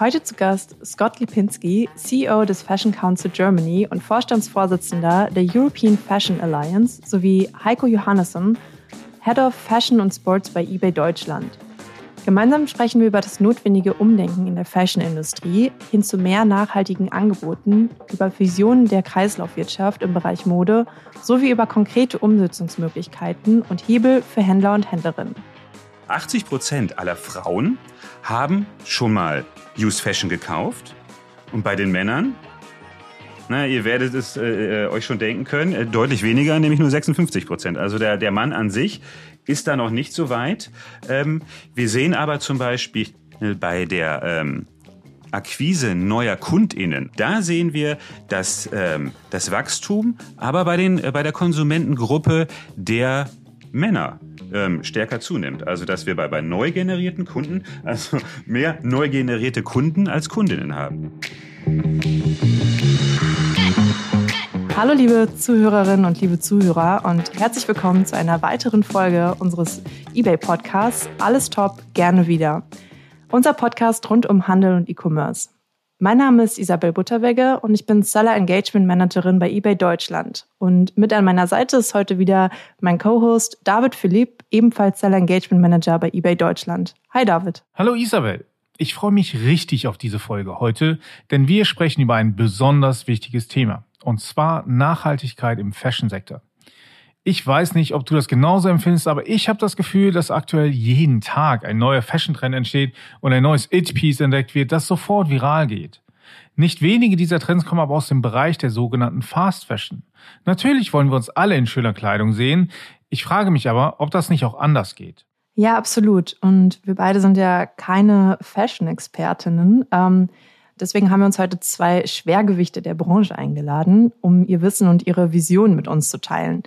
Heute zu Gast Scott Lipinski, CEO des Fashion Council Germany und Vorstandsvorsitzender der European Fashion Alliance, sowie Heiko Johannesson, Head of Fashion und Sports bei eBay Deutschland. Gemeinsam sprechen wir über das notwendige Umdenken in der Fashion-Industrie hin zu mehr nachhaltigen Angeboten, über Visionen der Kreislaufwirtschaft im Bereich Mode sowie über konkrete Umsetzungsmöglichkeiten und Hebel für Händler und Händlerinnen. 80 Prozent aller Frauen haben schon mal Used Fashion gekauft. Und bei den Männern, na, ihr werdet es äh, äh euch schon denken können, äh, deutlich weniger, nämlich nur 56 Prozent. Also der, der Mann an sich ist da noch nicht so weit. Ähm, wir sehen aber zum Beispiel bei der ähm, Akquise neuer KundInnen, da sehen wir dass, ähm, das Wachstum, aber bei, den, äh, bei der Konsumentengruppe der Männer ähm, stärker zunimmt. Also dass wir bei, bei neu generierten Kunden, also mehr neu generierte Kunden als Kundinnen haben. Hallo liebe Zuhörerinnen und liebe Zuhörer und herzlich willkommen zu einer weiteren Folge unseres eBay Podcasts. Alles top, gerne wieder. Unser Podcast rund um Handel und E-Commerce. Mein Name ist Isabel Butterwegge und ich bin Seller Engagement Managerin bei eBay Deutschland. Und mit an meiner Seite ist heute wieder mein Co-Host David Philipp, ebenfalls Seller Engagement Manager bei eBay Deutschland. Hi David. Hallo Isabel. Ich freue mich richtig auf diese Folge heute, denn wir sprechen über ein besonders wichtiges Thema. Und zwar Nachhaltigkeit im Fashion-Sektor. Ich weiß nicht, ob du das genauso empfindest, aber ich habe das Gefühl, dass aktuell jeden Tag ein neuer Fashion-Trend entsteht und ein neues It-Piece entdeckt wird, das sofort viral geht. Nicht wenige dieser Trends kommen aber aus dem Bereich der sogenannten Fast Fashion. Natürlich wollen wir uns alle in schöner Kleidung sehen. Ich frage mich aber, ob das nicht auch anders geht. Ja, absolut. Und wir beide sind ja keine Fashion-Expertinnen. Ähm, deswegen haben wir uns heute zwei Schwergewichte der Branche eingeladen, um ihr Wissen und ihre Vision mit uns zu teilen.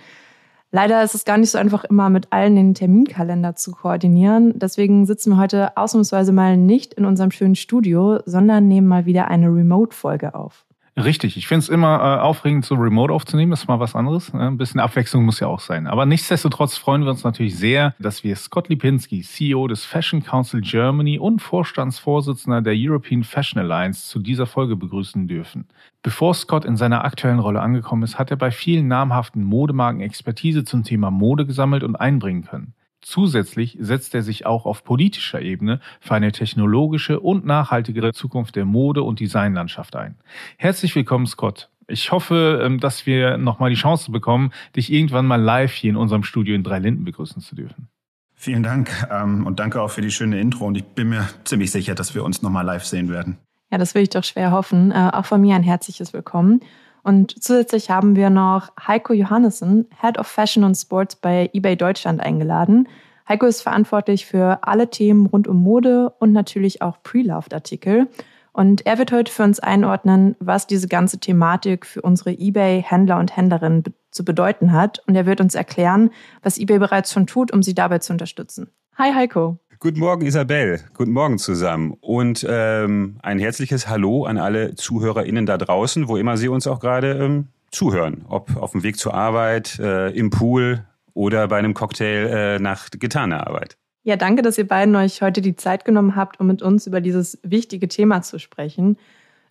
Leider ist es gar nicht so einfach, immer mit allen den Terminkalender zu koordinieren. Deswegen sitzen wir heute ausnahmsweise mal nicht in unserem schönen Studio, sondern nehmen mal wieder eine Remote-Folge auf. Richtig, ich finde es immer äh, aufregend, so remote aufzunehmen. Das ist mal was anderes. Ne? Ein bisschen Abwechslung muss ja auch sein. Aber nichtsdestotrotz freuen wir uns natürlich sehr, dass wir Scott Lipinski, CEO des Fashion Council Germany und Vorstandsvorsitzender der European Fashion Alliance, zu dieser Folge begrüßen dürfen. Bevor Scott in seiner aktuellen Rolle angekommen ist, hat er bei vielen namhaften Modemarken Expertise zum Thema Mode gesammelt und einbringen können. Zusätzlich setzt er sich auch auf politischer Ebene für eine technologische und nachhaltigere Zukunft der Mode- und Designlandschaft ein. Herzlich willkommen, Scott. Ich hoffe, ähm, dass wir nochmal die Chance bekommen, dich irgendwann mal live hier in unserem Studio in Dreilinden begrüßen zu dürfen. Vielen Dank ähm, und danke auch für die schöne Intro. Und ich bin mir ziemlich sicher, dass wir uns nochmal live sehen werden. Ja, das will ich doch schwer hoffen. Äh, auch von mir ein herzliches Willkommen. Und zusätzlich haben wir noch Heiko Johannessen, Head of Fashion und Sports bei eBay Deutschland eingeladen. Heiko ist verantwortlich für alle Themen rund um Mode und natürlich auch Pre-Loved-Artikel. Und er wird heute für uns einordnen, was diese ganze Thematik für unsere eBay-Händler und Händlerinnen be zu bedeuten hat. Und er wird uns erklären, was eBay bereits schon tut, um sie dabei zu unterstützen. Hi Heiko. Guten Morgen, Isabel. Guten Morgen zusammen. Und ähm, ein herzliches Hallo an alle ZuhörerInnen da draußen, wo immer Sie uns auch gerade ähm, zuhören. Ob auf dem Weg zur Arbeit, äh, im Pool oder bei einem Cocktail äh, nach getaner Arbeit. Ja, danke, dass ihr beiden euch heute die Zeit genommen habt, um mit uns über dieses wichtige Thema zu sprechen.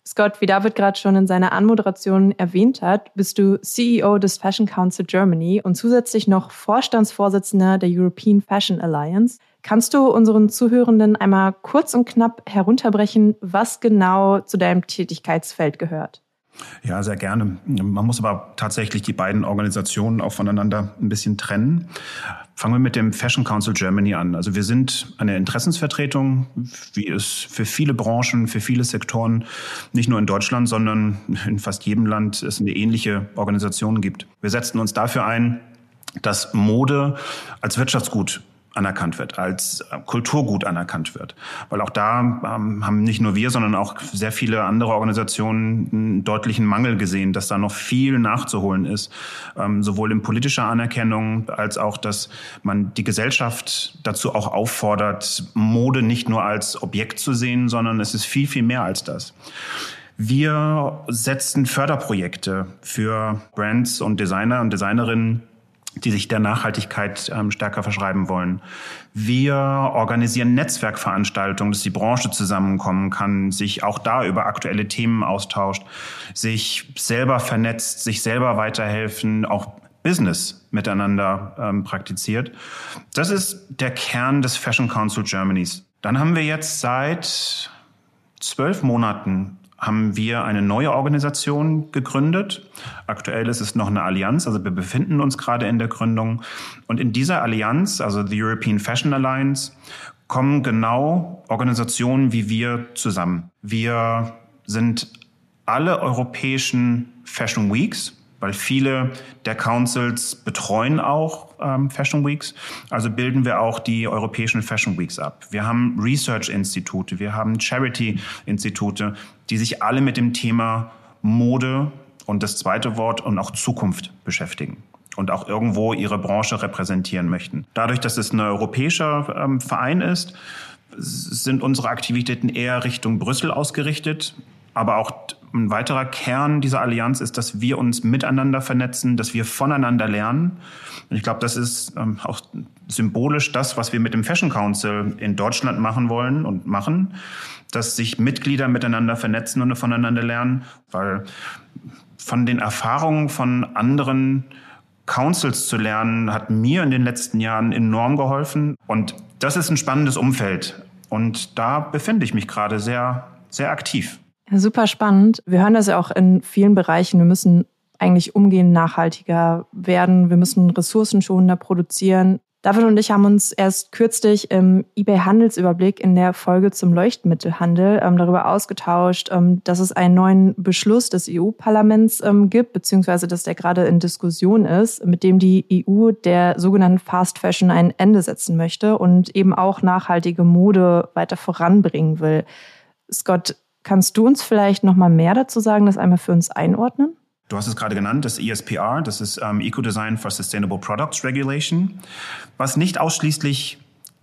Scott, wie David gerade schon in seiner Anmoderation erwähnt hat, bist du CEO des Fashion Council Germany und zusätzlich noch Vorstandsvorsitzender der European Fashion Alliance. Kannst du unseren Zuhörenden einmal kurz und knapp herunterbrechen, was genau zu deinem Tätigkeitsfeld gehört? Ja, sehr gerne. Man muss aber tatsächlich die beiden Organisationen auch voneinander ein bisschen trennen. Fangen wir mit dem Fashion Council Germany an. Also wir sind eine Interessensvertretung, wie es für viele Branchen, für viele Sektoren, nicht nur in Deutschland, sondern in fast jedem Land es eine ähnliche Organisation gibt. Wir setzen uns dafür ein, dass Mode als Wirtschaftsgut anerkannt wird, als äh, Kulturgut anerkannt wird. Weil auch da ähm, haben nicht nur wir, sondern auch sehr viele andere Organisationen einen deutlichen Mangel gesehen, dass da noch viel nachzuholen ist, ähm, sowohl in politischer Anerkennung als auch, dass man die Gesellschaft dazu auch auffordert, Mode nicht nur als Objekt zu sehen, sondern es ist viel, viel mehr als das. Wir setzen Förderprojekte für Brands und Designer und Designerinnen die sich der Nachhaltigkeit ähm, stärker verschreiben wollen. Wir organisieren Netzwerkveranstaltungen, dass die Branche zusammenkommen kann, sich auch da über aktuelle Themen austauscht, sich selber vernetzt, sich selber weiterhelfen, auch Business miteinander ähm, praktiziert. Das ist der Kern des Fashion Council Germanys. Dann haben wir jetzt seit zwölf Monaten haben wir eine neue Organisation gegründet. Aktuell ist es noch eine Allianz, also wir befinden uns gerade in der Gründung. Und in dieser Allianz, also the European Fashion Alliance, kommen genau Organisationen wie wir zusammen. Wir sind alle europäischen Fashion Weeks, weil viele der Councils betreuen auch ähm, Fashion Weeks. Also bilden wir auch die europäischen Fashion Weeks ab. Wir haben Research-Institute, wir haben Charity-Institute, die sich alle mit dem Thema Mode und das zweite Wort und auch Zukunft beschäftigen und auch irgendwo ihre Branche repräsentieren möchten. Dadurch, dass es ein europäischer ähm, Verein ist, sind unsere Aktivitäten eher Richtung Brüssel ausgerichtet. Aber auch ein weiterer Kern dieser Allianz ist, dass wir uns miteinander vernetzen, dass wir voneinander lernen. Und ich glaube, das ist ähm, auch symbolisch das, was wir mit dem Fashion Council in Deutschland machen wollen und machen, dass sich Mitglieder miteinander vernetzen und voneinander lernen, weil von den Erfahrungen von anderen Councils zu lernen, hat mir in den letzten Jahren enorm geholfen. Und das ist ein spannendes Umfeld. Und da befinde ich mich gerade sehr, sehr aktiv. Super spannend. Wir hören das ja auch in vielen Bereichen. Wir müssen eigentlich umgehend nachhaltiger werden. Wir müssen ressourcenschonender produzieren. David und ich haben uns erst kürzlich im eBay Handelsüberblick in der Folge zum Leuchtmittelhandel ähm, darüber ausgetauscht, ähm, dass es einen neuen Beschluss des EU-Parlaments ähm, gibt, beziehungsweise dass der gerade in Diskussion ist, mit dem die EU der sogenannten Fast Fashion ein Ende setzen möchte und eben auch nachhaltige Mode weiter voranbringen will. Scott, Kannst du uns vielleicht noch mal mehr dazu sagen, das einmal für uns einordnen? Du hast es gerade genannt, das ESPR, das ist ähm, Eco-Design for Sustainable Products Regulation, was nicht ausschließlich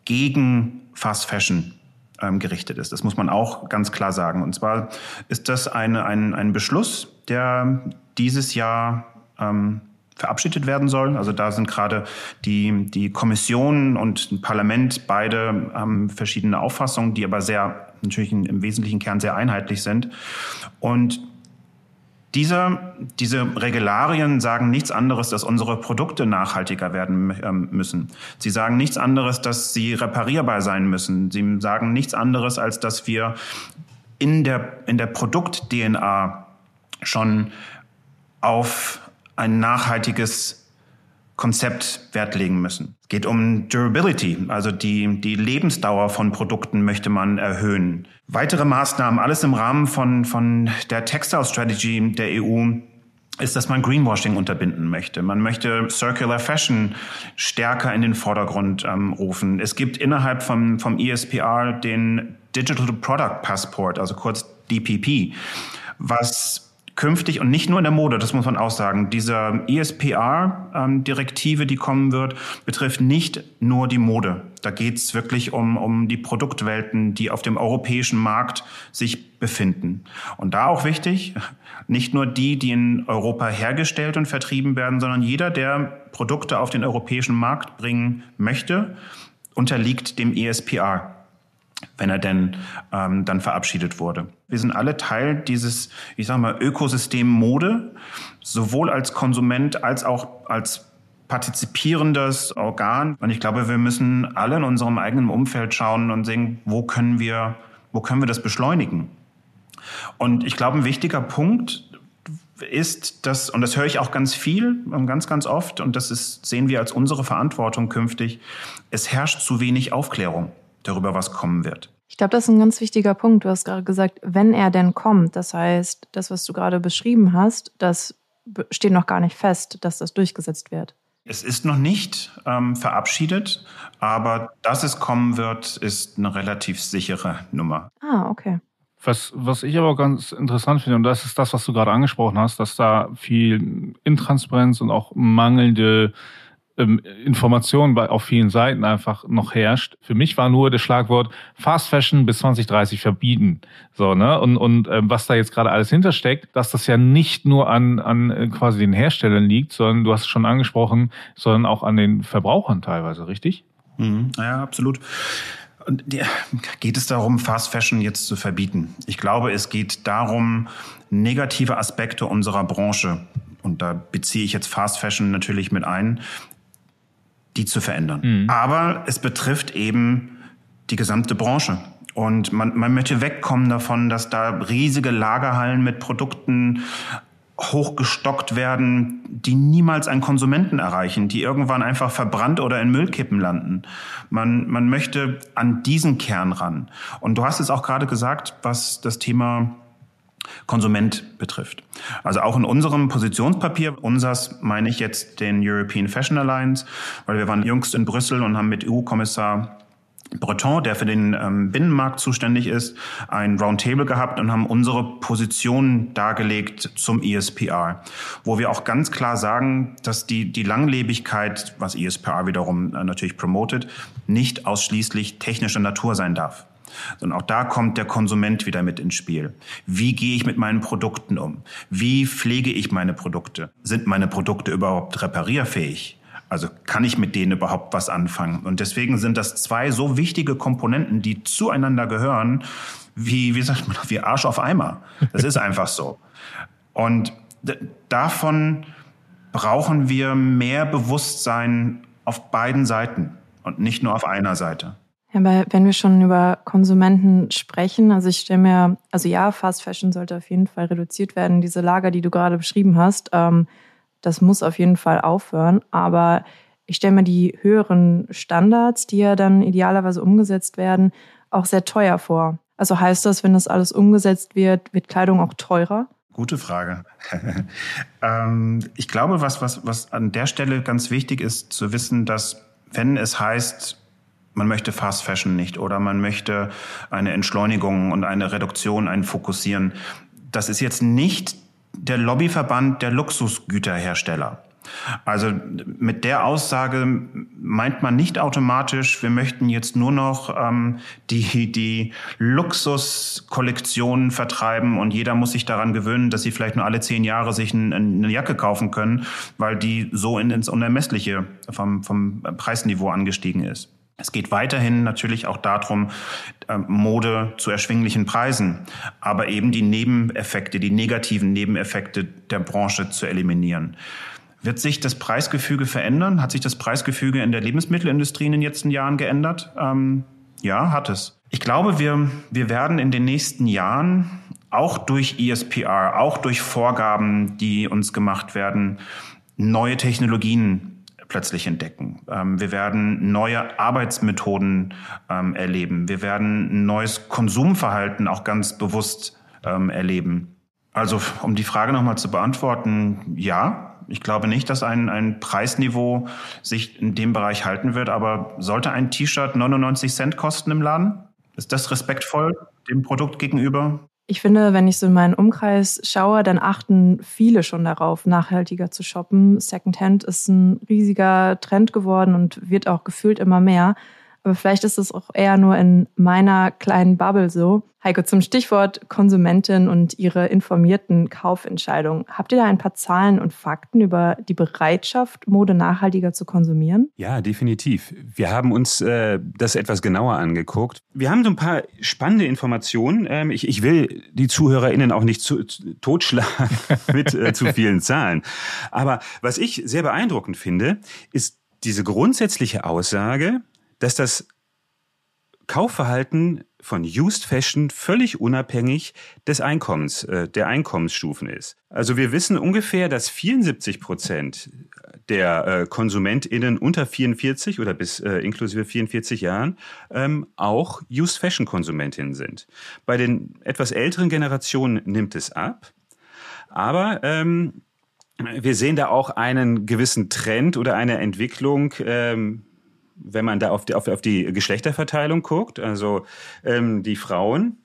gegen Fast Fashion ähm, gerichtet ist. Das muss man auch ganz klar sagen. Und zwar ist das eine, ein, ein Beschluss, der dieses Jahr ähm, verabschiedet werden soll. Also da sind gerade die, die Kommission und ein Parlament beide haben verschiedene Auffassungen, die aber sehr natürlich im wesentlichen Kern sehr einheitlich sind. Und diese, diese Regularien sagen nichts anderes, dass unsere Produkte nachhaltiger werden ähm, müssen. Sie sagen nichts anderes, dass sie reparierbar sein müssen. Sie sagen nichts anderes, als dass wir in der, in der Produkt-DNA schon auf ein nachhaltiges Konzept Wert legen müssen. Es geht um Durability, also die, die Lebensdauer von Produkten möchte man erhöhen. Weitere Maßnahmen, alles im Rahmen von, von der Textile Strategy der EU, ist, dass man Greenwashing unterbinden möchte. Man möchte Circular Fashion stärker in den Vordergrund ähm, rufen. Es gibt innerhalb vom, vom ESPR den Digital Product Passport, also kurz DPP, was künftig und nicht nur in der Mode, das muss man auch sagen, diese ESPR-Direktive, die kommen wird, betrifft nicht nur die Mode. Da geht es wirklich um, um die Produktwelten, die auf dem europäischen Markt sich befinden. Und da auch wichtig, nicht nur die, die in Europa hergestellt und vertrieben werden, sondern jeder, der Produkte auf den europäischen Markt bringen möchte, unterliegt dem ESPR wenn er denn ähm, dann verabschiedet wurde. Wir sind alle Teil dieses, ich sage mal, Ökosystem Mode, sowohl als Konsument als auch als partizipierendes Organ. Und ich glaube, wir müssen alle in unserem eigenen Umfeld schauen und sehen, wo können wir, wo können wir das beschleunigen? Und ich glaube, ein wichtiger Punkt ist, dass, und das höre ich auch ganz viel, ganz, ganz oft, und das ist, sehen wir als unsere Verantwortung künftig, es herrscht zu wenig Aufklärung darüber, was kommen wird. Ich glaube, das ist ein ganz wichtiger Punkt. Du hast gerade gesagt, wenn er denn kommt, das heißt, das, was du gerade beschrieben hast, das steht noch gar nicht fest, dass das durchgesetzt wird. Es ist noch nicht ähm, verabschiedet, aber dass es kommen wird, ist eine relativ sichere Nummer. Ah, okay. Was, was ich aber ganz interessant finde, und das ist das, was du gerade angesprochen hast, dass da viel Intransparenz und auch mangelnde ähm, Information bei, auf vielen Seiten einfach noch herrscht. Für mich war nur das Schlagwort Fast Fashion bis 2030 verbieten. So, ne? Und, und ähm, was da jetzt gerade alles hintersteckt, dass das ja nicht nur an, an äh, quasi den Herstellern liegt, sondern du hast es schon angesprochen, sondern auch an den Verbrauchern teilweise, richtig? Mhm. Ja, absolut. Und geht es darum, Fast Fashion jetzt zu verbieten? Ich glaube, es geht darum, negative Aspekte unserer Branche, und da beziehe ich jetzt Fast Fashion natürlich mit ein, die zu verändern. Mhm. Aber es betrifft eben die gesamte Branche. Und man, man möchte wegkommen davon, dass da riesige Lagerhallen mit Produkten hochgestockt werden, die niemals einen Konsumenten erreichen, die irgendwann einfach verbrannt oder in Müllkippen landen. Man, man möchte an diesen Kern ran. Und du hast es auch gerade gesagt, was das Thema Konsument betrifft. Also auch in unserem Positionspapier, unsers meine ich jetzt den European Fashion Alliance, weil wir waren jüngst in Brüssel und haben mit EU-Kommissar Breton, der für den ähm, Binnenmarkt zuständig ist, ein Roundtable gehabt und haben unsere Position dargelegt zum ESPR, wo wir auch ganz klar sagen, dass die, die Langlebigkeit, was ESPR wiederum äh, natürlich promotet, nicht ausschließlich technischer Natur sein darf. Sondern auch da kommt der Konsument wieder mit ins Spiel. Wie gehe ich mit meinen Produkten um? Wie pflege ich meine Produkte? Sind meine Produkte überhaupt reparierfähig? Also kann ich mit denen überhaupt was anfangen? Und deswegen sind das zwei so wichtige Komponenten, die zueinander gehören, wie, wie sagt man, wie Arsch auf Eimer. Das ist einfach so. Und davon brauchen wir mehr Bewusstsein auf beiden Seiten und nicht nur auf einer Seite. Ja, aber wenn wir schon über Konsumenten sprechen, also ich stelle mir, also ja, Fast Fashion sollte auf jeden Fall reduziert werden. Diese Lager, die du gerade beschrieben hast, ähm, das muss auf jeden Fall aufhören. Aber ich stelle mir die höheren Standards, die ja dann idealerweise umgesetzt werden, auch sehr teuer vor. Also heißt das, wenn das alles umgesetzt wird, wird Kleidung auch teurer? Gute Frage. ähm, ich glaube, was, was, was an der Stelle ganz wichtig ist, zu wissen, dass wenn es heißt, man möchte Fast Fashion nicht oder man möchte eine Entschleunigung und eine Reduktion, ein Fokussieren. Das ist jetzt nicht der Lobbyverband der Luxusgüterhersteller. Also mit der Aussage meint man nicht automatisch, wir möchten jetzt nur noch ähm, die, die Luxuskollektionen vertreiben und jeder muss sich daran gewöhnen, dass sie vielleicht nur alle zehn Jahre sich ein, eine Jacke kaufen können, weil die so in, ins Unermessliche vom, vom Preisniveau angestiegen ist. Es geht weiterhin natürlich auch darum, ähm, Mode zu erschwinglichen Preisen, aber eben die Nebeneffekte, die negativen Nebeneffekte der Branche zu eliminieren. Wird sich das Preisgefüge verändern? Hat sich das Preisgefüge in der Lebensmittelindustrie in den letzten Jahren geändert? Ähm, ja, hat es. Ich glaube, wir, wir werden in den nächsten Jahren auch durch ESPR, auch durch Vorgaben, die uns gemacht werden, neue Technologien plötzlich entdecken. Ähm, wir werden neue Arbeitsmethoden ähm, erleben. Wir werden ein neues Konsumverhalten auch ganz bewusst ähm, erleben. Also um die Frage nochmal zu beantworten, ja, ich glaube nicht, dass ein, ein Preisniveau sich in dem Bereich halten wird, aber sollte ein T-Shirt 99 Cent kosten im Laden? Ist das respektvoll dem Produkt gegenüber? Ich finde, wenn ich so in meinen Umkreis schaue, dann achten viele schon darauf, nachhaltiger zu shoppen. Secondhand ist ein riesiger Trend geworden und wird auch gefühlt immer mehr. Aber vielleicht ist es auch eher nur in meiner kleinen Bubble so. Heiko, zum Stichwort Konsumentin und ihre informierten Kaufentscheidungen. Habt ihr da ein paar Zahlen und Fakten über die Bereitschaft, Mode nachhaltiger zu konsumieren? Ja, definitiv. Wir haben uns äh, das etwas genauer angeguckt. Wir haben so ein paar spannende Informationen. Ähm, ich, ich will die ZuhörerInnen auch nicht zu, zu, totschlagen mit äh, zu vielen Zahlen. Aber was ich sehr beeindruckend finde, ist diese grundsätzliche Aussage, dass das Kaufverhalten von Used Fashion völlig unabhängig des Einkommens, äh, der Einkommensstufen ist. Also wir wissen ungefähr, dass 74 Prozent der äh, KonsumentInnen unter 44 oder bis äh, inklusive 44 Jahren ähm, auch Used Fashion Konsumentinnen sind. Bei den etwas älteren Generationen nimmt es ab. Aber ähm, wir sehen da auch einen gewissen Trend oder eine Entwicklung, ähm, wenn man da auf die, auf, auf die Geschlechterverteilung guckt, also ähm, die Frauen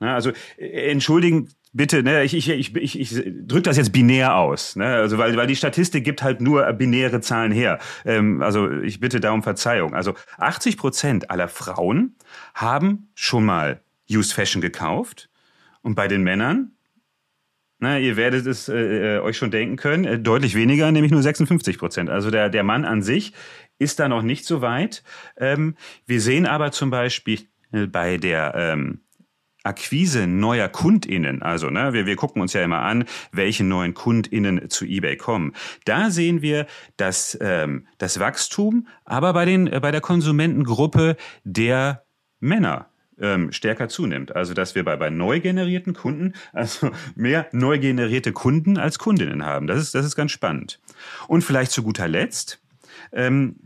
Also äh, entschuldigen bitte, ne, ich, ich, ich, ich, ich drücke das jetzt binär aus, ne, also weil, weil die Statistik gibt halt nur binäre Zahlen her. Ähm, also ich bitte da um Verzeihung. Also 80 Prozent aller Frauen haben schon mal Used Fashion gekauft und bei den Männern na, ihr werdet es äh, äh, euch schon denken können, äh, deutlich weniger, nämlich nur 56 Prozent. Also der, der Mann an sich ist da noch nicht so weit. Ähm, wir sehen aber zum Beispiel äh, bei der ähm, Akquise neuer KundInnen, also ne, wir, wir gucken uns ja immer an, welche neuen KundInnen zu eBay kommen. Da sehen wir, dass ähm, das Wachstum aber bei, den, äh, bei der Konsumentengruppe der Männer ähm, stärker zunimmt. Also dass wir bei, bei neu generierten Kunden, also mehr neu generierte Kunden als Kundinnen haben. Das ist, das ist ganz spannend. Und vielleicht zu guter Letzt, ähm,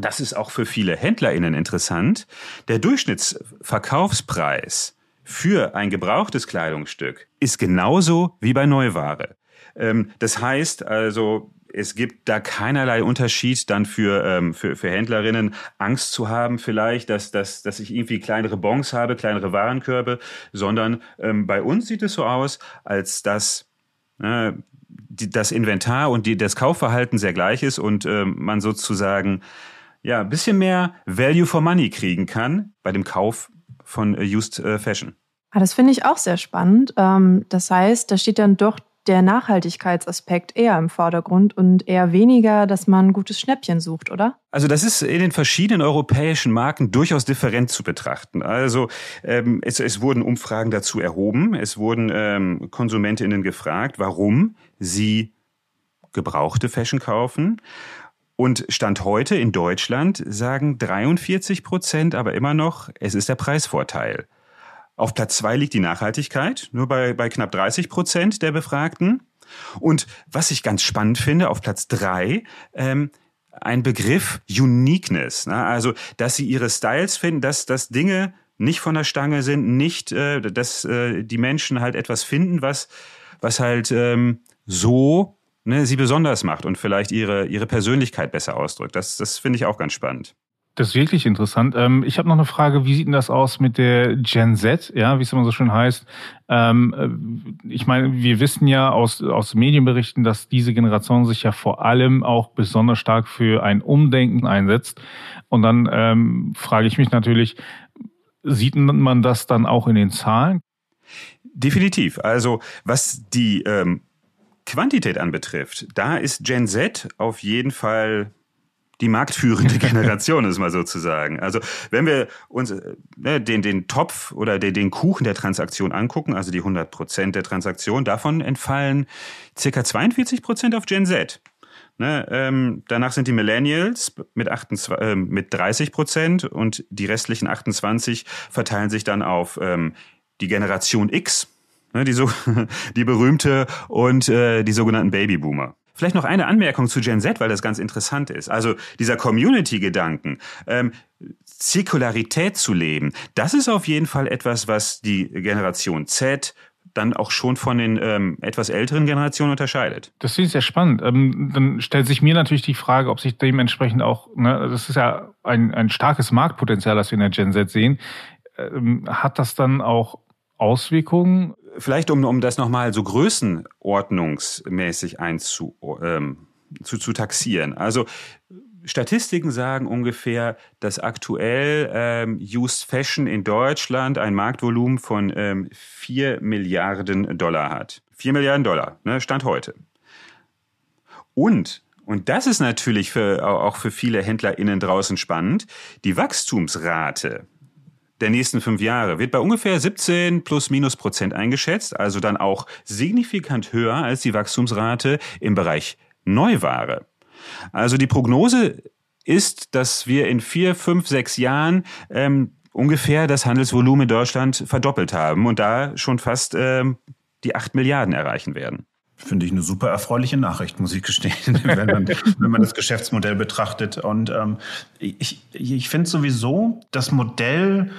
das ist auch für viele HändlerInnen interessant, der Durchschnittsverkaufspreis für ein gebrauchtes Kleidungsstück ist genauso wie bei Neuware. Ähm, das heißt also, es gibt da keinerlei Unterschied dann für, ähm, für, für Händlerinnen, Angst zu haben vielleicht, dass, dass, dass ich irgendwie kleinere Bons habe, kleinere Warenkörbe, sondern ähm, bei uns sieht es so aus, als dass äh, die, das Inventar und die, das Kaufverhalten sehr gleich ist und ähm, man sozusagen ja, ein bisschen mehr Value for Money kriegen kann bei dem Kauf von äh, Used äh, Fashion. Ah, das finde ich auch sehr spannend. Ähm, das heißt, da steht dann doch der Nachhaltigkeitsaspekt eher im Vordergrund und eher weniger, dass man gutes Schnäppchen sucht, oder? Also das ist in den verschiedenen europäischen Marken durchaus different zu betrachten. Also ähm, es, es wurden Umfragen dazu erhoben, es wurden ähm, Konsumentinnen gefragt, warum sie gebrauchte Fashion kaufen. Und Stand heute in Deutschland sagen 43 Prozent aber immer noch, es ist der Preisvorteil. Auf Platz zwei liegt die Nachhaltigkeit, nur bei, bei knapp 30 Prozent der Befragten. Und was ich ganz spannend finde, auf Platz drei ähm, ein Begriff Uniqueness. Ne? Also, dass sie ihre Styles finden, dass, dass Dinge nicht von der Stange sind, nicht, äh, dass äh, die Menschen halt etwas finden, was, was halt ähm, so ne, sie besonders macht und vielleicht ihre, ihre Persönlichkeit besser ausdrückt. Das, das finde ich auch ganz spannend. Das ist wirklich interessant. Ähm, ich habe noch eine Frage, wie sieht denn das aus mit der Gen Z, ja, wie es immer so schön heißt? Ähm, äh, ich meine, wir wissen ja aus, aus Medienberichten, dass diese Generation sich ja vor allem auch besonders stark für ein Umdenken einsetzt. Und dann ähm, frage ich mich natürlich, sieht man das dann auch in den Zahlen? Definitiv. Also was die ähm, Quantität anbetrifft, da ist Gen Z auf jeden Fall die marktführende Generation, ist mal sozusagen. Also wenn wir uns äh, ne, den, den Topf oder den, den Kuchen der Transaktion angucken, also die 100 Prozent der Transaktion, davon entfallen circa 42 Prozent auf Gen Z. Ne, ähm, danach sind die Millennials mit, 28, äh, mit 30 Prozent und die restlichen 28 verteilen sich dann auf ähm, die Generation X, ne, die, so, die berühmte und äh, die sogenannten Babyboomer. Vielleicht noch eine Anmerkung zu Gen Z, weil das ganz interessant ist. Also dieser Community-Gedanken, ähm, Zirkularität zu leben, das ist auf jeden Fall etwas, was die Generation Z dann auch schon von den ähm, etwas älteren Generationen unterscheidet. Das finde ich sehr spannend. Ähm, dann stellt sich mir natürlich die Frage, ob sich dementsprechend auch, ne, das ist ja ein, ein starkes Marktpotenzial, das wir in der Gen Z sehen. Ähm, hat das dann auch Auswirkungen vielleicht um, um das nochmal so größenordnungsmäßig einzu, ähm, zu, zu taxieren. Also Statistiken sagen ungefähr, dass aktuell ähm, Used Fashion in Deutschland ein Marktvolumen von ähm, 4 Milliarden Dollar hat. 4 Milliarden Dollar, ne, Stand heute. Und, und das ist natürlich für, auch für viele HändlerInnen draußen spannend, die Wachstumsrate der nächsten fünf Jahre wird bei ungefähr 17 plus minus Prozent eingeschätzt, also dann auch signifikant höher als die Wachstumsrate im Bereich Neuware. Also die Prognose ist, dass wir in vier, fünf, sechs Jahren ähm, ungefähr das Handelsvolumen in Deutschland verdoppelt haben und da schon fast ähm, die acht Milliarden erreichen werden. Finde ich eine super erfreuliche Nachricht, muss ich gestehen, wenn man, wenn man das Geschäftsmodell betrachtet. Und ähm, ich, ich finde sowieso, das Modell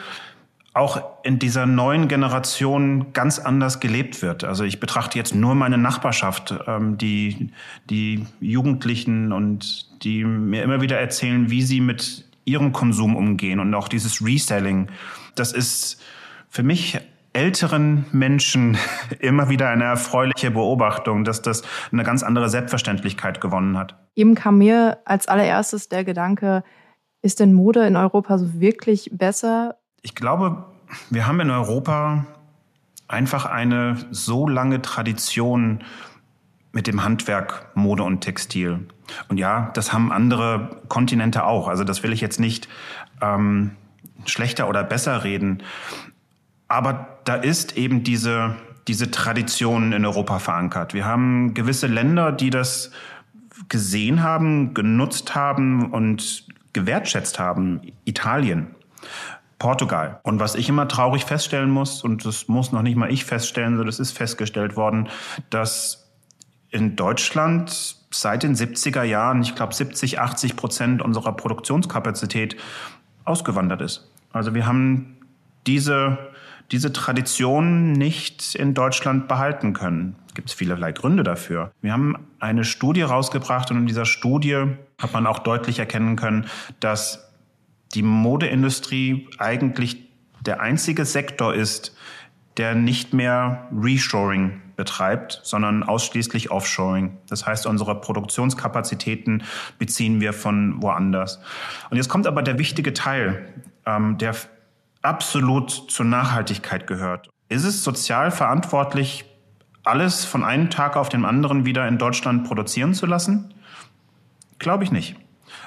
auch in dieser neuen Generation ganz anders gelebt wird. Also ich betrachte jetzt nur meine Nachbarschaft, ähm, die, die Jugendlichen und die mir immer wieder erzählen, wie sie mit ihrem Konsum umgehen und auch dieses Reselling. Das ist für mich älteren Menschen immer wieder eine erfreuliche Beobachtung, dass das eine ganz andere Selbstverständlichkeit gewonnen hat. Eben kam mir als allererstes der Gedanke, ist denn Mode in Europa so wirklich besser? Ich glaube, wir haben in Europa einfach eine so lange Tradition mit dem Handwerk Mode und Textil. Und ja, das haben andere Kontinente auch. Also das will ich jetzt nicht ähm, schlechter oder besser reden. Aber da ist eben diese, diese Tradition in Europa verankert. Wir haben gewisse Länder, die das gesehen haben, genutzt haben und gewertschätzt haben. Italien, Portugal. Und was ich immer traurig feststellen muss, und das muss noch nicht mal ich feststellen, sondern das ist festgestellt worden, dass in Deutschland seit den 70er Jahren, ich glaube 70, 80 Prozent unserer Produktionskapazität ausgewandert ist. Also wir haben diese, diese Tradition nicht in Deutschland behalten können. Es gibt vielerlei Gründe dafür. Wir haben eine Studie rausgebracht und in dieser Studie hat man auch deutlich erkennen können, dass die Modeindustrie eigentlich der einzige Sektor ist, der nicht mehr Reshoring betreibt, sondern ausschließlich Offshoring. Das heißt, unsere Produktionskapazitäten beziehen wir von woanders. Und jetzt kommt aber der wichtige Teil, ähm, der absolut zur Nachhaltigkeit gehört. Ist es sozial verantwortlich, alles von einem Tag auf den anderen wieder in Deutschland produzieren zu lassen? Glaube ich nicht.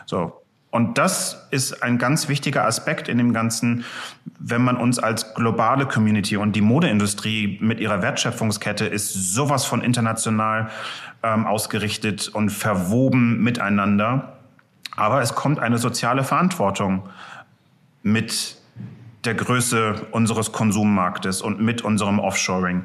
So, und das ist ein ganz wichtiger Aspekt in dem Ganzen, wenn man uns als globale Community und die Modeindustrie mit ihrer Wertschöpfungskette ist sowas von international ähm, ausgerichtet und verwoben miteinander. Aber es kommt eine soziale Verantwortung mit der Größe unseres Konsummarktes und mit unserem Offshoring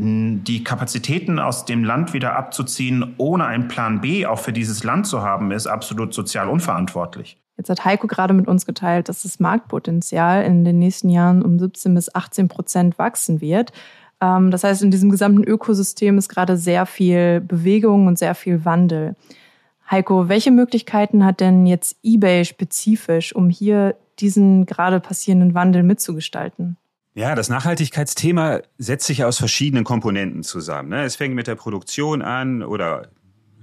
die Kapazitäten aus dem Land wieder abzuziehen, ohne einen Plan B auch für dieses Land zu haben, ist absolut sozial unverantwortlich. Jetzt hat Heiko gerade mit uns geteilt, dass das Marktpotenzial in den nächsten Jahren um 17 bis 18 Prozent wachsen wird. Ähm, das heißt, in diesem gesamten Ökosystem ist gerade sehr viel Bewegung und sehr viel Wandel. Heiko, welche Möglichkeiten hat denn jetzt eBay spezifisch, um hier diesen gerade passierenden Wandel mitzugestalten? Ja, das Nachhaltigkeitsthema setzt sich aus verschiedenen Komponenten zusammen. Ne? Es fängt mit der Produktion an oder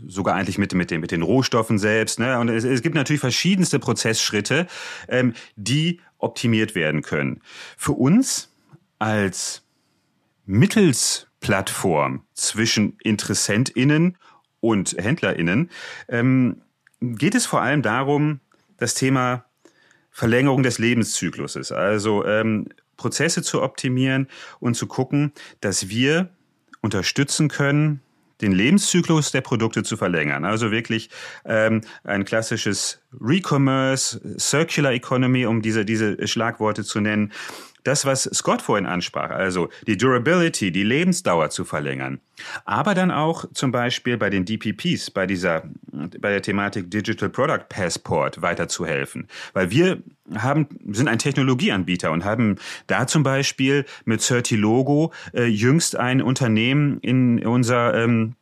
sogar eigentlich mit, mit, den, mit den Rohstoffen selbst. Ne? Und es, es gibt natürlich verschiedenste Prozessschritte, ähm, die optimiert werden können. Für uns als Mittelsplattform zwischen InteressentInnen und HändlerInnen ähm, geht es vor allem darum, das Thema Verlängerung des Lebenszykluses. Also ähm, Prozesse zu optimieren und zu gucken, dass wir unterstützen können, den Lebenszyklus der Produkte zu verlängern. Also wirklich ähm, ein klassisches Recommerce, Circular Economy, um diese, diese Schlagworte zu nennen, das, was Scott vorhin ansprach, also die Durability, die Lebensdauer zu verlängern. Aber dann auch zum Beispiel bei den DPPs, bei dieser, bei der Thematik Digital Product Passport weiterzuhelfen. Weil wir haben, sind ein Technologieanbieter und haben da zum Beispiel mit Certilogo äh, jüngst ein Unternehmen in unser ähm,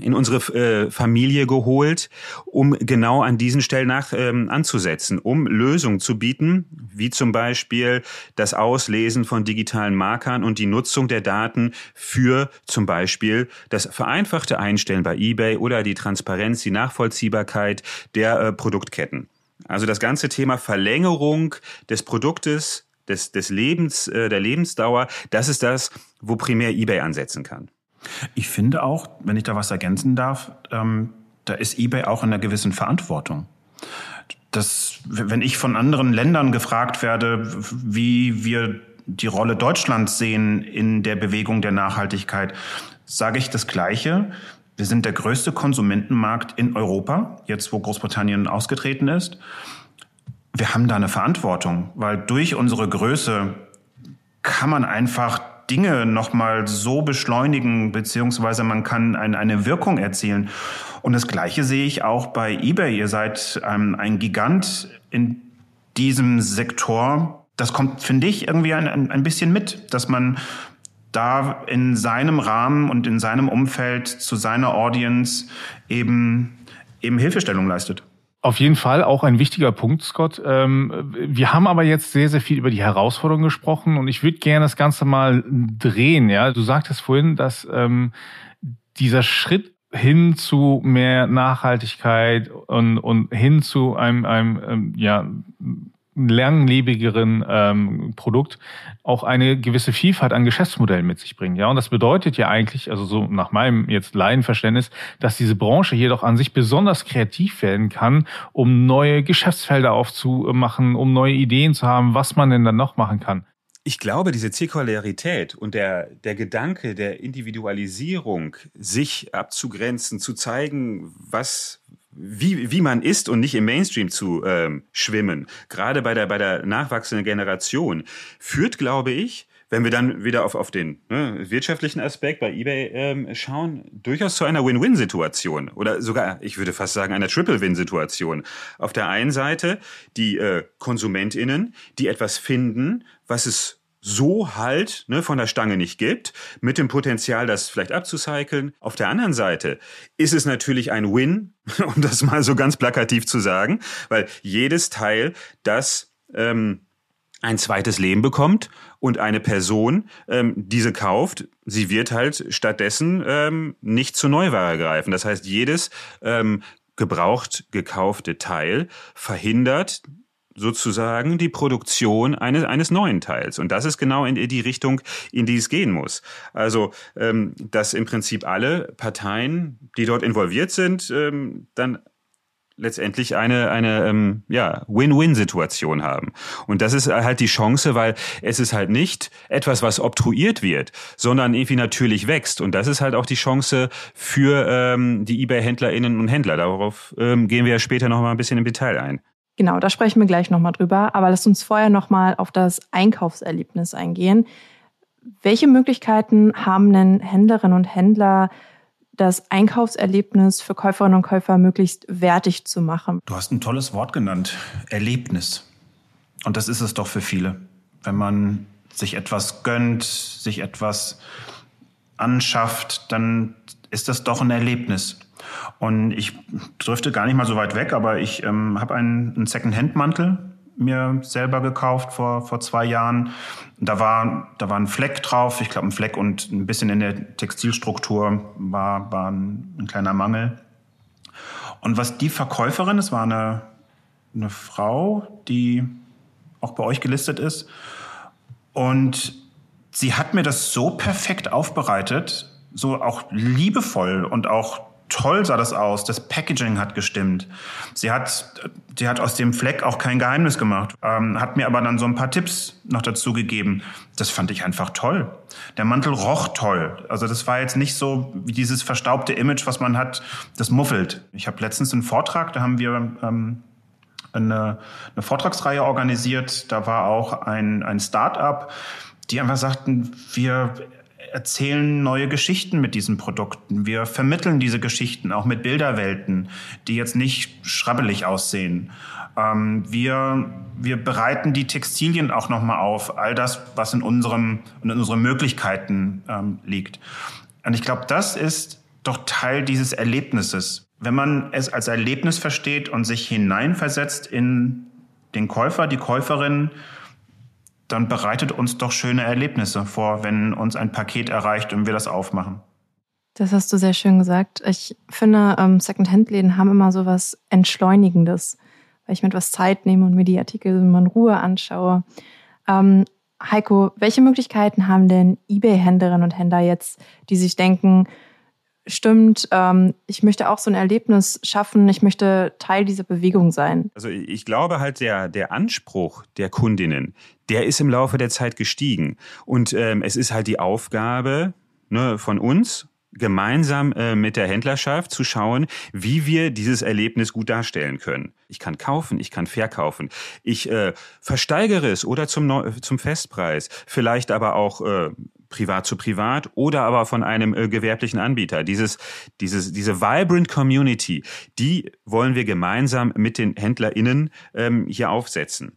in unsere äh, Familie geholt, um genau an diesen Stellen nach ähm, anzusetzen, um Lösungen zu bieten, wie zum Beispiel das Auslesen von digitalen Markern und die Nutzung der Daten für zum Beispiel das vereinfachte Einstellen bei eBay oder die Transparenz, die Nachvollziehbarkeit der äh, Produktketten. Also das ganze Thema Verlängerung des Produktes, des, des Lebens, äh, der Lebensdauer, das ist das, wo primär eBay ansetzen kann. Ich finde auch, wenn ich da was ergänzen darf, ähm, da ist eBay auch in einer gewissen Verantwortung. Das, wenn ich von anderen Ländern gefragt werde, wie wir die Rolle Deutschlands sehen in der Bewegung der Nachhaltigkeit, sage ich das Gleiche. Wir sind der größte Konsumentenmarkt in Europa, jetzt wo Großbritannien ausgetreten ist. Wir haben da eine Verantwortung, weil durch unsere Größe kann man einfach Dinge nochmal so beschleunigen, beziehungsweise man kann ein, eine Wirkung erzielen. Und das Gleiche sehe ich auch bei eBay. Ihr seid ähm, ein Gigant in diesem Sektor. Das kommt, finde ich, irgendwie ein, ein, bisschen mit, dass man da in seinem Rahmen und in seinem Umfeld zu seiner Audience eben, eben Hilfestellung leistet. Auf jeden Fall auch ein wichtiger Punkt, Scott. Ähm, wir haben aber jetzt sehr, sehr viel über die Herausforderungen gesprochen und ich würde gerne das Ganze mal drehen. Ja, du sagtest vorhin, dass ähm, dieser Schritt hin zu mehr Nachhaltigkeit und, und hin zu einem, einem ähm, ja, langlebigeren ähm, Produkt auch eine gewisse Vielfalt an Geschäftsmodellen mit sich bringt. Ja, und das bedeutet ja eigentlich, also so nach meinem jetzt Laienverständnis, dass diese Branche hier doch an sich besonders kreativ werden kann, um neue Geschäftsfelder aufzumachen, um neue Ideen zu haben, was man denn dann noch machen kann. Ich glaube, diese Zirkularität und der, der Gedanke der Individualisierung, sich abzugrenzen, zu zeigen, was, wie, wie man ist und nicht im Mainstream zu ähm, schwimmen, gerade bei der, bei der nachwachsenden Generation, führt, glaube ich, wenn wir dann wieder auf, auf den ne, wirtschaftlichen Aspekt bei eBay ähm, schauen, durchaus zu einer Win-Win-Situation oder sogar, ich würde fast sagen, einer Triple-Win-Situation. Auf der einen Seite die äh, KonsumentInnen, die etwas finden, was es so halt ne, von der Stange nicht gibt, mit dem Potenzial, das vielleicht abzucyceln. Auf der anderen Seite ist es natürlich ein Win, um das mal so ganz plakativ zu sagen, weil jedes Teil, das ähm, ein zweites Leben bekommt und eine Person ähm, diese kauft, sie wird halt stattdessen ähm, nicht zur Neuware greifen. Das heißt, jedes ähm, gebraucht gekaufte Teil verhindert sozusagen die Produktion eines, eines neuen Teils. Und das ist genau in die Richtung, in die es gehen muss. Also, ähm, dass im Prinzip alle Parteien, die dort involviert sind, ähm, dann letztendlich eine eine ähm, ja Win-Win-Situation haben und das ist halt die Chance, weil es ist halt nicht etwas, was obtruiert wird, sondern irgendwie natürlich wächst und das ist halt auch die Chance für ähm, die eBay-Händlerinnen und Händler. Darauf ähm, gehen wir ja später noch mal ein bisschen im Detail ein. Genau, da sprechen wir gleich nochmal drüber. Aber lasst uns vorher nochmal auf das Einkaufserlebnis eingehen. Welche Möglichkeiten haben denn Händlerinnen und Händler, das Einkaufserlebnis für Käuferinnen und Käufer möglichst wertig zu machen? Du hast ein tolles Wort genannt, Erlebnis. Und das ist es doch für viele. Wenn man sich etwas gönnt, sich etwas anschafft, dann ist das doch ein Erlebnis. Und ich drifte gar nicht mal so weit weg, aber ich ähm, habe einen, einen Second-Hand-Mantel mir selber gekauft vor, vor zwei Jahren. Da war, da war ein Fleck drauf, ich glaube ein Fleck und ein bisschen in der Textilstruktur war, war ein, ein kleiner Mangel. Und was die Verkäuferin, es war eine, eine Frau, die auch bei euch gelistet ist, und sie hat mir das so perfekt aufbereitet, so auch liebevoll und auch toll sah das aus. Das Packaging hat gestimmt. Sie hat, sie hat aus dem Fleck auch kein Geheimnis gemacht, ähm, hat mir aber dann so ein paar Tipps noch dazu gegeben. Das fand ich einfach toll. Der Mantel roch toll. Also das war jetzt nicht so wie dieses verstaubte Image, was man hat, das muffelt. Ich habe letztens einen Vortrag, da haben wir ähm, eine, eine Vortragsreihe organisiert. Da war auch ein, ein Start-up, die einfach sagten, wir erzählen neue Geschichten mit diesen Produkten. Wir vermitteln diese Geschichten auch mit Bilderwelten, die jetzt nicht schrabbelig aussehen. Ähm, wir, wir bereiten die Textilien auch nochmal auf, all das, was in, unserem, in unseren Möglichkeiten ähm, liegt. Und ich glaube, das ist doch Teil dieses Erlebnisses. Wenn man es als Erlebnis versteht und sich hineinversetzt in den Käufer, die Käuferin, dann bereitet uns doch schöne Erlebnisse vor, wenn uns ein Paket erreicht und wir das aufmachen. Das hast du sehr schön gesagt. Ich finde, ähm, Second-Hand-Läden haben immer so was Entschleunigendes, weil ich mir etwas Zeit nehme und mir die Artikel in Ruhe anschaue. Ähm, Heiko, welche Möglichkeiten haben denn eBay-Händlerinnen und Händler jetzt, die sich denken, stimmt, ähm, ich möchte auch so ein Erlebnis schaffen, ich möchte Teil dieser Bewegung sein. Also ich glaube halt, der, der Anspruch der Kundinnen, der ist im Laufe der Zeit gestiegen. Und ähm, es ist halt die Aufgabe ne, von uns, gemeinsam äh, mit der Händlerschaft zu schauen, wie wir dieses Erlebnis gut darstellen können. Ich kann kaufen, ich kann verkaufen, ich äh, versteigere es oder zum, Neu zum Festpreis, vielleicht aber auch äh, privat zu privat oder aber von einem äh, gewerblichen Anbieter. Dieses, dieses, diese vibrant Community, die wollen wir gemeinsam mit den HändlerInnen ähm, hier aufsetzen.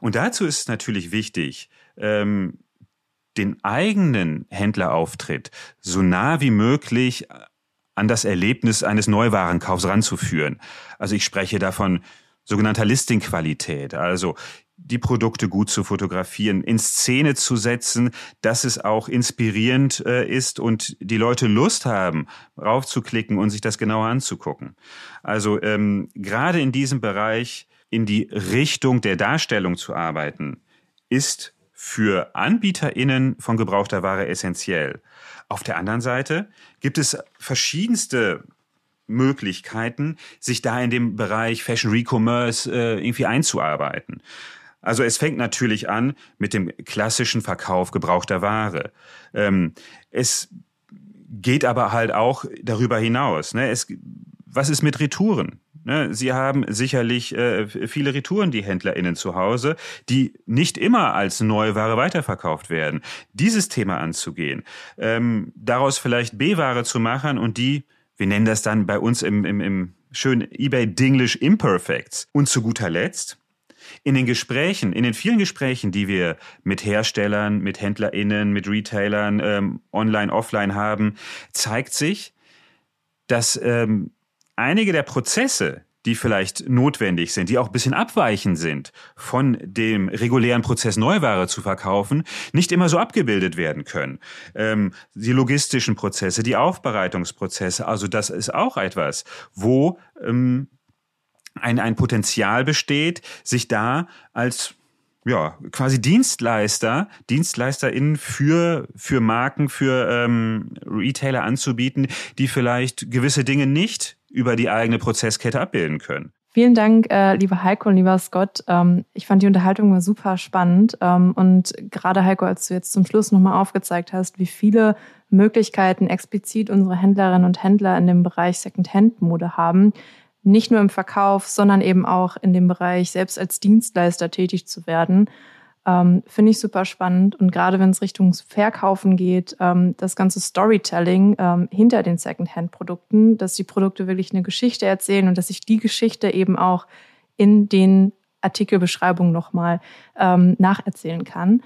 Und dazu ist es natürlich wichtig, ähm, den eigenen Händlerauftritt so nah wie möglich an das Erlebnis eines Neuwarenkaufs ranzuführen. Also ich spreche davon sogenannter Listing-Qualität, also die Produkte gut zu fotografieren, in Szene zu setzen, dass es auch inspirierend äh, ist und die Leute Lust haben, raufzuklicken und sich das genauer anzugucken. Also ähm, gerade in diesem Bereich in die Richtung der Darstellung zu arbeiten, ist für AnbieterInnen von gebrauchter Ware essentiell. Auf der anderen Seite gibt es verschiedenste Möglichkeiten, sich da in dem Bereich Fashion Recommerce äh, irgendwie einzuarbeiten. Also es fängt natürlich an mit dem klassischen Verkauf gebrauchter Ware. Ähm, es geht aber halt auch darüber hinaus. Ne? Es, was ist mit Retouren? Ne? Sie haben sicherlich äh, viele Retouren, die HändlerInnen zu Hause, die nicht immer als neue Ware weiterverkauft werden. Dieses Thema anzugehen, ähm, daraus vielleicht B-Ware zu machen und die, wir nennen das dann bei uns im, im, im schönen eBay-Dinglish Imperfects. Und zu guter Letzt, in den Gesprächen, in den vielen Gesprächen, die wir mit Herstellern, mit HändlerInnen, mit Retailern ähm, online, offline haben, zeigt sich, dass ähm, einige der Prozesse, die vielleicht notwendig sind, die auch ein bisschen abweichend sind von dem regulären Prozess Neuware zu verkaufen, nicht immer so abgebildet werden können. Ähm, die logistischen Prozesse, die Aufbereitungsprozesse, also das ist auch etwas, wo ähm, ein, ein Potenzial besteht, sich da als ja, quasi Dienstleister, DienstleisterInnen für, für Marken, für ähm, Retailer anzubieten, die vielleicht gewisse Dinge nicht über die eigene Prozesskette abbilden können. Vielen Dank, äh, lieber Heiko und lieber Scott. Ähm, ich fand die Unterhaltung war super spannend. Ähm, und gerade Heiko, als du jetzt zum Schluss nochmal aufgezeigt hast, wie viele Möglichkeiten explizit unsere Händlerinnen und Händler in dem Bereich Secondhand-Mode haben, nicht nur im Verkauf, sondern eben auch in dem Bereich selbst als Dienstleister tätig zu werden. Ähm, Finde ich super spannend. Und gerade wenn es Richtung Verkaufen geht, ähm, das ganze Storytelling ähm, hinter den Secondhand-Produkten, dass die Produkte wirklich eine Geschichte erzählen und dass ich die Geschichte eben auch in den Artikelbeschreibungen nochmal ähm, nacherzählen kann.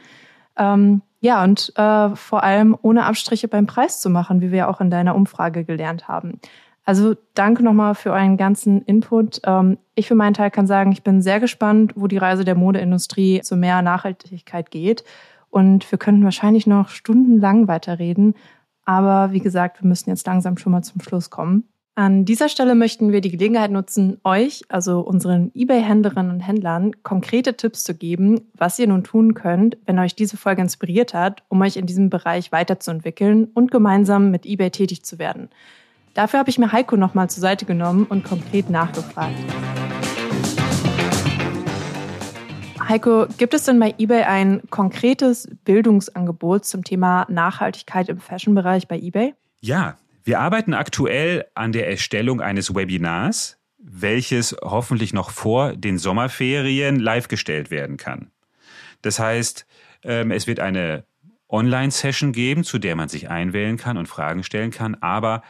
Ähm, ja, und äh, vor allem ohne Abstriche beim Preis zu machen, wie wir auch in deiner Umfrage gelernt haben. Also danke nochmal für euren ganzen Input. Ähm, ich für meinen Teil kann sagen, ich bin sehr gespannt, wo die Reise der Modeindustrie zu mehr Nachhaltigkeit geht. Und wir könnten wahrscheinlich noch stundenlang weiterreden. Aber wie gesagt, wir müssen jetzt langsam schon mal zum Schluss kommen. An dieser Stelle möchten wir die Gelegenheit nutzen, euch, also unseren eBay-Händlerinnen und Händlern, konkrete Tipps zu geben, was ihr nun tun könnt, wenn euch diese Folge inspiriert hat, um euch in diesem Bereich weiterzuentwickeln und gemeinsam mit eBay tätig zu werden. Dafür habe ich mir Heiko nochmal zur Seite genommen und konkret nachgefragt. Heiko, gibt es denn bei eBay ein konkretes Bildungsangebot zum Thema Nachhaltigkeit im Fashion-Bereich bei eBay? Ja, wir arbeiten aktuell an der Erstellung eines Webinars, welches hoffentlich noch vor den Sommerferien live gestellt werden kann. Das heißt, ähm, es wird eine Online-Session geben, zu der man sich einwählen kann und Fragen stellen kann, aber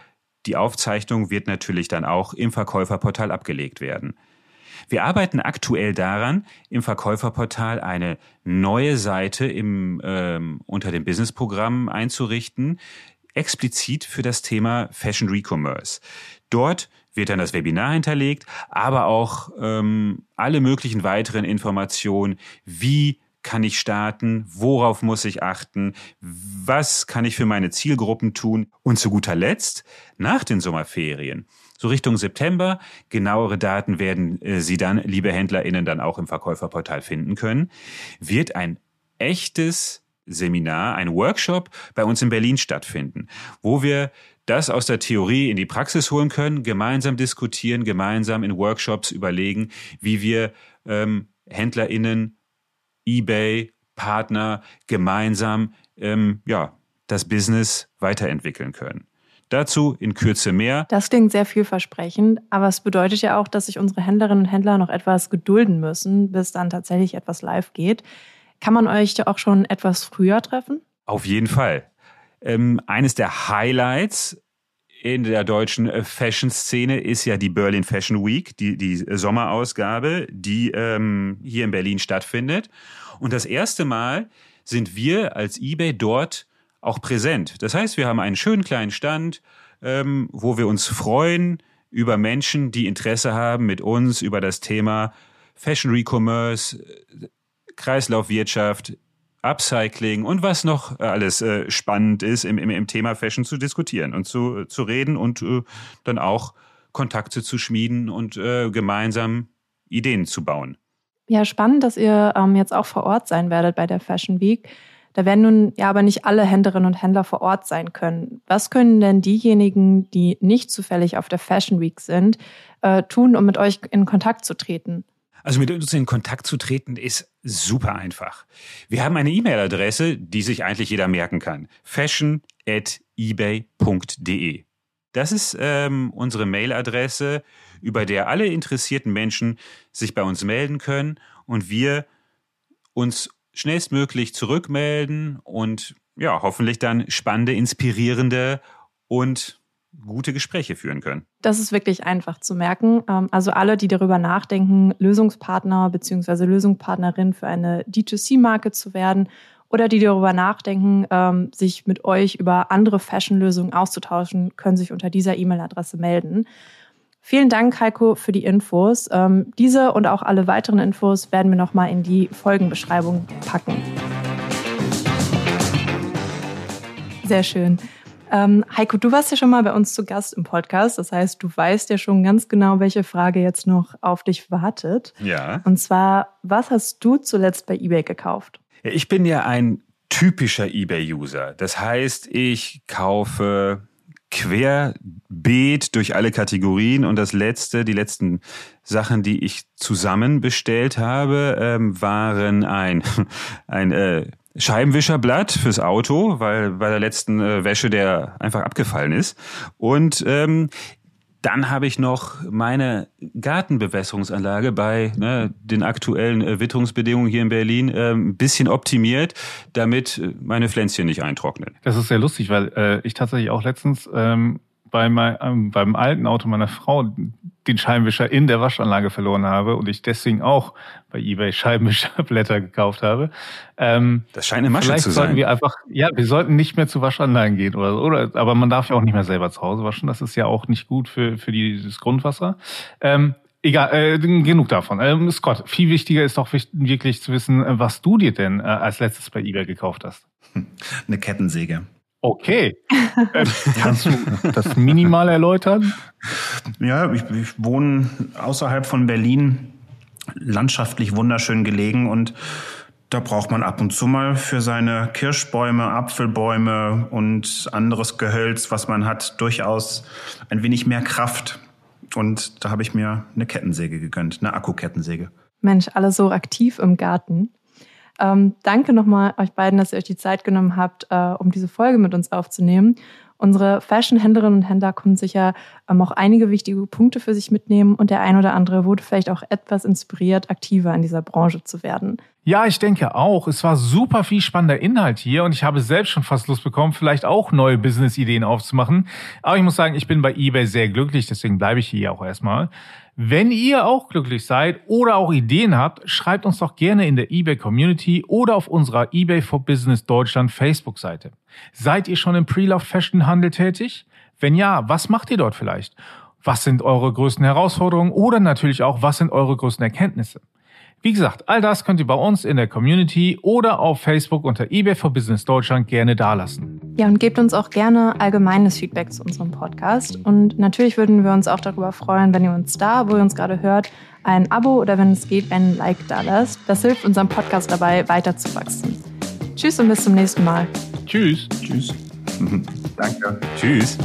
die Aufzeichnung wird natürlich dann auch im Verkäuferportal abgelegt werden. Wir arbeiten aktuell daran, im Verkäuferportal eine neue Seite im, ähm, unter dem Businessprogramm einzurichten, explizit für das Thema Fashion Recommerce. Dort wird dann das Webinar hinterlegt, aber auch ähm, alle möglichen weiteren Informationen, wie kann ich starten? Worauf muss ich achten? Was kann ich für meine Zielgruppen tun? Und zu guter Letzt, nach den Sommerferien, so Richtung September, genauere Daten werden äh, Sie dann, liebe HändlerInnen, dann auch im Verkäuferportal finden können, wird ein echtes Seminar, ein Workshop bei uns in Berlin stattfinden, wo wir das aus der Theorie in die Praxis holen können, gemeinsam diskutieren, gemeinsam in Workshops überlegen, wie wir ähm, HändlerInnen eBay, Partner gemeinsam ähm, ja, das Business weiterentwickeln können. Dazu in Kürze mehr. Das klingt sehr vielversprechend, aber es bedeutet ja auch, dass sich unsere Händlerinnen und Händler noch etwas gedulden müssen, bis dann tatsächlich etwas live geht. Kann man euch auch schon etwas früher treffen? Auf jeden Fall. Ähm, eines der Highlights in der deutschen äh, Fashion-Szene ist ja die Berlin Fashion Week, die, die Sommerausgabe, die ähm, hier in Berlin stattfindet. Und das erste Mal sind wir als eBay dort auch präsent. Das heißt, wir haben einen schönen kleinen Stand, ähm, wo wir uns freuen über Menschen, die Interesse haben, mit uns über das Thema Fashion Recommerce, Kreislaufwirtschaft, Upcycling und was noch alles äh, spannend ist im, im, im, Thema Fashion zu diskutieren und zu, zu reden und äh, dann auch Kontakte zu schmieden und äh, gemeinsam Ideen zu bauen. Ja, spannend, dass ihr ähm, jetzt auch vor Ort sein werdet bei der Fashion Week. Da werden nun ja aber nicht alle Händlerinnen und Händler vor Ort sein können. Was können denn diejenigen, die nicht zufällig auf der Fashion Week sind, äh, tun, um mit euch in Kontakt zu treten? Also mit uns in Kontakt zu treten ist super einfach. Wir haben eine E-Mail-Adresse, die sich eigentlich jeder merken kann. fashion@ebay.de. Das ist ähm, unsere Mail-Adresse, über der alle interessierten Menschen sich bei uns melden können und wir uns schnellstmöglich zurückmelden und ja, hoffentlich dann spannende, inspirierende und gute Gespräche führen können. Das ist wirklich einfach zu merken. Ähm, also alle, die darüber nachdenken, Lösungspartner bzw. Lösungspartnerin für eine D2C-Marke zu werden oder die darüber nachdenken, ähm, sich mit euch über andere Fashion-Lösungen auszutauschen, können sich unter dieser E-Mail-Adresse melden. Vielen Dank, Heiko, für die Infos. Ähm, diese und auch alle weiteren Infos werden wir nochmal in die Folgenbeschreibung packen. Sehr schön. Ähm, Heiko, du warst ja schon mal bei uns zu Gast im Podcast. Das heißt, du weißt ja schon ganz genau, welche Frage jetzt noch auf dich wartet. Ja. Und zwar, was hast du zuletzt bei eBay gekauft? Ich bin ja ein typischer eBay-User. Das heißt, ich kaufe querbeet durch alle Kategorien und das letzte, die letzten Sachen, die ich zusammen bestellt habe, ähm, waren ein, ein äh, Scheibenwischerblatt fürs Auto, weil bei der letzten äh, Wäsche der einfach abgefallen ist. Und ähm, dann habe ich noch meine Gartenbewässerungsanlage bei ne, den aktuellen äh, Witterungsbedingungen hier in Berlin äh, ein bisschen optimiert, damit meine Pflänzchen nicht eintrocknen. Das ist sehr lustig, weil äh, ich tatsächlich auch letztens ähm, bei mein, ähm, beim alten Auto meiner Frau den Scheibenwischer in der Waschanlage verloren habe und ich deswegen auch bei eBay Scheibenwischerblätter gekauft habe. Ähm, das scheint eine Masche zu sein. Vielleicht sollten wir einfach, ja, wir sollten nicht mehr zu Waschanlagen gehen oder so, oder, aber man darf ja auch nicht mehr selber zu Hause waschen. Das ist ja auch nicht gut für, für die, das Grundwasser. Ähm, Egal, äh, genug davon. Ähm, Scott, viel wichtiger ist doch wirklich zu wissen, was du dir denn äh, als letztes bei eBay gekauft hast. Eine Kettensäge. Okay. Äh, kannst du das minimal erläutern? Ja, ich, ich wohne außerhalb von Berlin, landschaftlich wunderschön gelegen und da braucht man ab und zu mal für seine Kirschbäume, Apfelbäume und anderes Gehölz, was man hat, durchaus ein wenig mehr Kraft. Und da habe ich mir eine Kettensäge gegönnt, eine Akkukettensäge. Mensch, alle so aktiv im Garten. Ähm, danke nochmal euch beiden, dass ihr euch die Zeit genommen habt, äh, um diese Folge mit uns aufzunehmen. Unsere Fashion-Händlerinnen und Händler konnten sicher ähm, auch einige wichtige Punkte für sich mitnehmen und der ein oder andere wurde vielleicht auch etwas inspiriert, aktiver in dieser Branche zu werden. Ja, ich denke auch. Es war super viel spannender Inhalt hier und ich habe selbst schon fast Lust bekommen, vielleicht auch neue Business-Ideen aufzumachen. Aber ich muss sagen, ich bin bei eBay sehr glücklich, deswegen bleibe ich hier auch erstmal. Wenn ihr auch glücklich seid oder auch Ideen habt, schreibt uns doch gerne in der eBay Community oder auf unserer eBay for Business Deutschland Facebook-Seite. Seid ihr schon im Pre-Loved Fashion Handel tätig? Wenn ja, was macht ihr dort vielleicht? Was sind eure größten Herausforderungen oder natürlich auch, was sind eure größten Erkenntnisse? Wie gesagt, all das könnt ihr bei uns in der Community oder auf Facebook unter eBay for Business Deutschland gerne dalassen. Ja, und gebt uns auch gerne allgemeines Feedback zu unserem Podcast. Und natürlich würden wir uns auch darüber freuen, wenn ihr uns da, wo ihr uns gerade hört, ein Abo oder wenn es geht, ein Like da lasst. Das hilft unserem Podcast dabei, weiter zu wachsen. Tschüss und bis zum nächsten Mal. Tschüss. Tschüss. Danke. Tschüss.